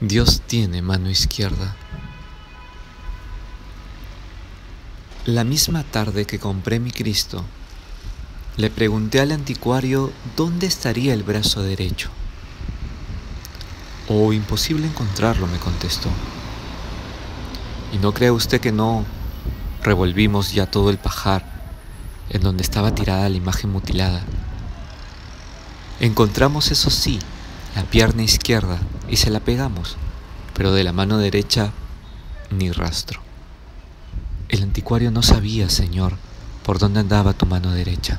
Dios tiene mano izquierda. La misma tarde que compré mi Cristo, le pregunté al anticuario dónde estaría el brazo derecho. Oh, imposible encontrarlo, me contestó. Y no cree usted que no revolvimos ya todo el pajar en donde estaba tirada la imagen mutilada. Encontramos, eso sí, la pierna izquierda y se la pegamos, pero de la mano derecha ni rastro. El anticuario no sabía, Señor, por dónde andaba tu mano derecha,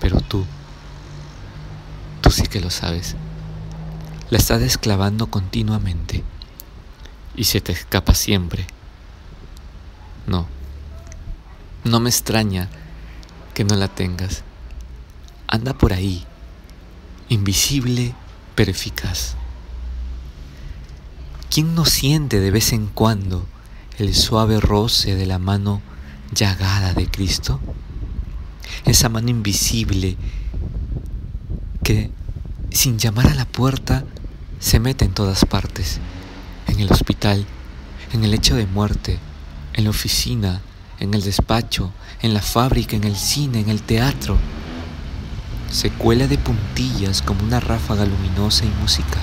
pero tú, tú sí que lo sabes. La estás desclavando continuamente y se te escapa siempre. No, no me extraña que no la tengas. Anda por ahí, invisible pero eficaz. ¿Quién no siente de vez en cuando el suave roce de la mano llagada de Cristo? Esa mano invisible que sin llamar a la puerta se mete en todas partes, en el hospital, en el lecho de muerte, en la oficina, en el despacho, en la fábrica, en el cine, en el teatro se cuela de puntillas como una ráfaga luminosa y musical.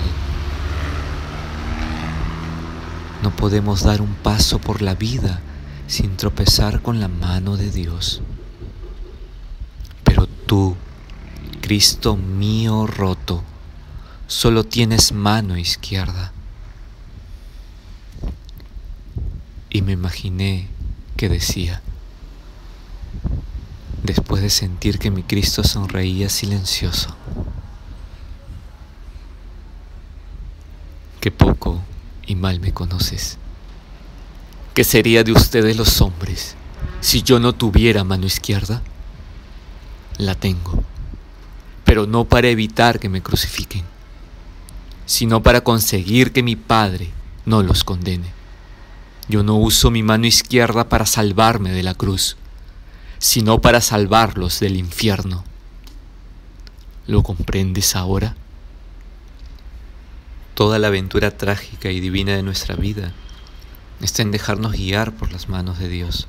No podemos dar un paso por la vida sin tropezar con la mano de Dios. Pero tú, Cristo mío roto, solo tienes mano izquierda. Y me imaginé que decía, después de sentir que mi Cristo sonreía silencioso. Qué poco y mal me conoces. ¿Qué sería de ustedes los hombres si yo no tuviera mano izquierda? La tengo, pero no para evitar que me crucifiquen, sino para conseguir que mi Padre no los condene. Yo no uso mi mano izquierda para salvarme de la cruz sino para salvarlos del infierno. ¿Lo comprendes ahora? Toda la aventura trágica y divina de nuestra vida está en dejarnos guiar por las manos de Dios.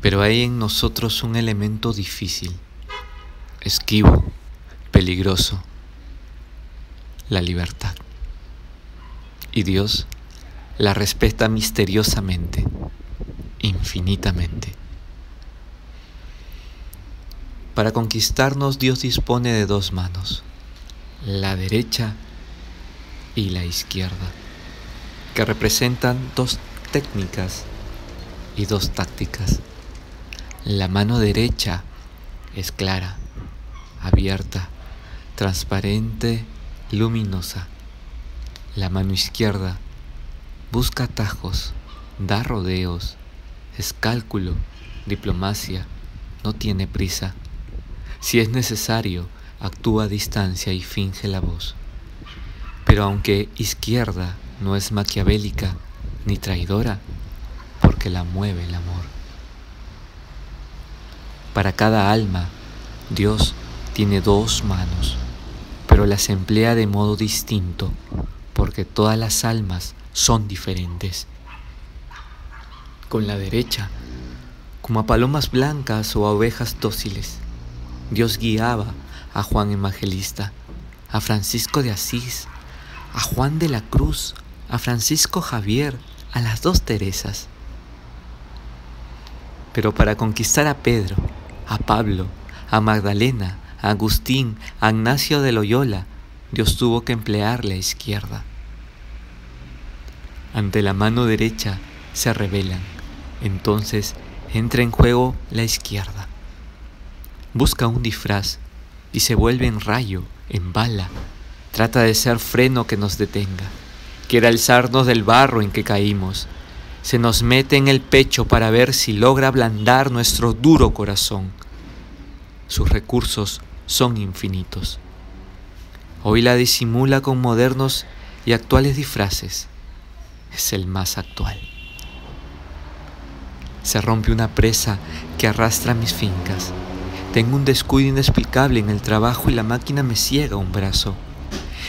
Pero hay en nosotros un elemento difícil, esquivo, peligroso, la libertad. Y Dios la respeta misteriosamente infinitamente. Para conquistarnos Dios dispone de dos manos, la derecha y la izquierda, que representan dos técnicas y dos tácticas. La mano derecha es clara, abierta, transparente, luminosa. La mano izquierda busca atajos, da rodeos, es cálculo, diplomacia, no tiene prisa. Si es necesario, actúa a distancia y finge la voz. Pero aunque izquierda no es maquiavélica ni traidora, porque la mueve el amor. Para cada alma, Dios tiene dos manos, pero las emplea de modo distinto, porque todas las almas son diferentes con la derecha, como a palomas blancas o a ovejas dóciles. Dios guiaba a Juan Evangelista, a Francisco de Asís, a Juan de la Cruz, a Francisco Javier, a las dos Teresas. Pero para conquistar a Pedro, a Pablo, a Magdalena, a Agustín, a Ignacio de Loyola, Dios tuvo que emplear la izquierda. Ante la mano derecha se revelan entonces entra en juego la izquierda. Busca un disfraz y se vuelve en rayo, en bala. Trata de ser freno que nos detenga. Quiere alzarnos del barro en que caímos. Se nos mete en el pecho para ver si logra ablandar nuestro duro corazón. Sus recursos son infinitos. Hoy la disimula con modernos y actuales disfraces. Es el más actual se rompe una presa que arrastra mis fincas. Tengo un descuido inexplicable en el trabajo y la máquina me ciega un brazo.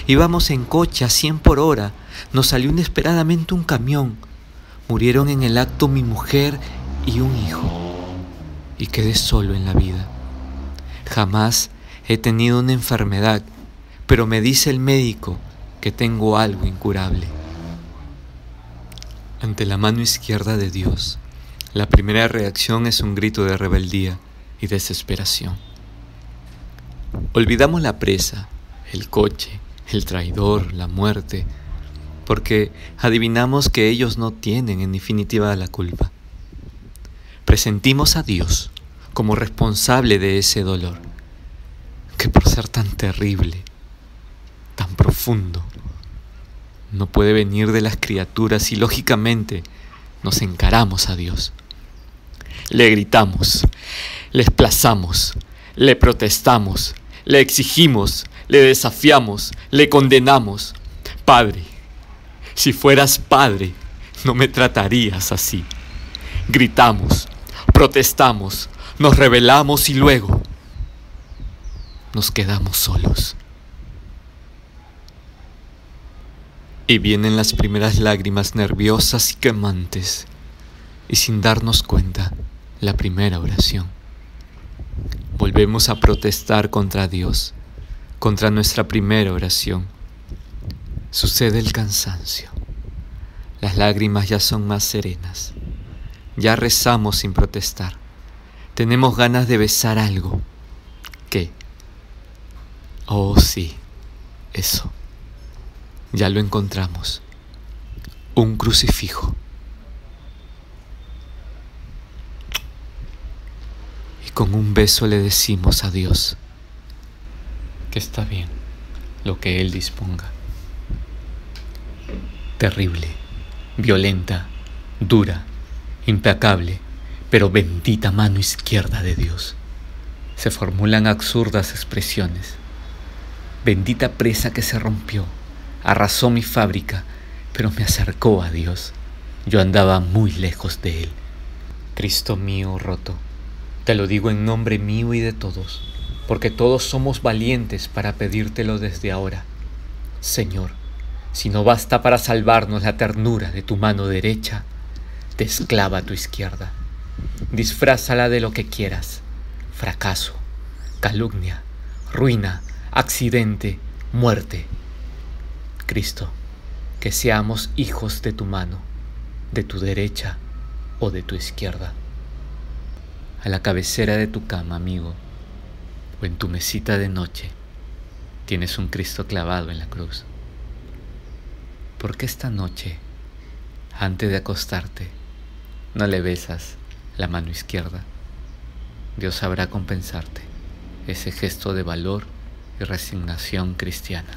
Íbamos en coche a 100 por hora. Nos salió inesperadamente un camión. Murieron en el acto mi mujer y un hijo. Y quedé solo en la vida. Jamás he tenido una enfermedad, pero me dice el médico que tengo algo incurable. Ante la mano izquierda de Dios, la primera reacción es un grito de rebeldía y desesperación. Olvidamos la presa, el coche, el traidor, la muerte, porque adivinamos que ellos no tienen en definitiva la culpa. Presentimos a Dios como responsable de ese dolor, que por ser tan terrible, tan profundo, no puede venir de las criaturas y lógicamente nos encaramos a Dios. Le gritamos, le desplazamos, le protestamos, le exigimos, le desafiamos, le condenamos. Padre, si fueras padre, no me tratarías así. Gritamos, protestamos, nos rebelamos y luego nos quedamos solos. Y vienen las primeras lágrimas nerviosas y quemantes, y sin darnos cuenta, la primera oración. Volvemos a protestar contra Dios, contra nuestra primera oración. Sucede el cansancio. Las lágrimas ya son más serenas. Ya rezamos sin protestar. Tenemos ganas de besar algo. ¿Qué? Oh, sí, eso. Ya lo encontramos. Un crucifijo. Con un beso le decimos a Dios que está bien lo que Él disponga. Terrible, violenta, dura, implacable, pero bendita mano izquierda de Dios. Se formulan absurdas expresiones. Bendita presa que se rompió arrasó mi fábrica, pero me acercó a Dios. Yo andaba muy lejos de Él. Cristo mío roto, te lo digo en nombre mío y de todos, porque todos somos valientes para pedírtelo desde ahora. Señor, si no basta para salvarnos la ternura de tu mano derecha, desclava tu izquierda. Disfrázala de lo que quieras. Fracaso, calumnia, ruina, accidente, muerte Cristo, que seamos hijos de tu mano, de tu derecha o de tu izquierda. A la cabecera de tu cama, amigo, o en tu mesita de noche, tienes un Cristo clavado en la cruz. ¿Por qué esta noche, antes de acostarte, no le besas la mano izquierda? Dios sabrá compensarte ese gesto de valor y resignación cristiana.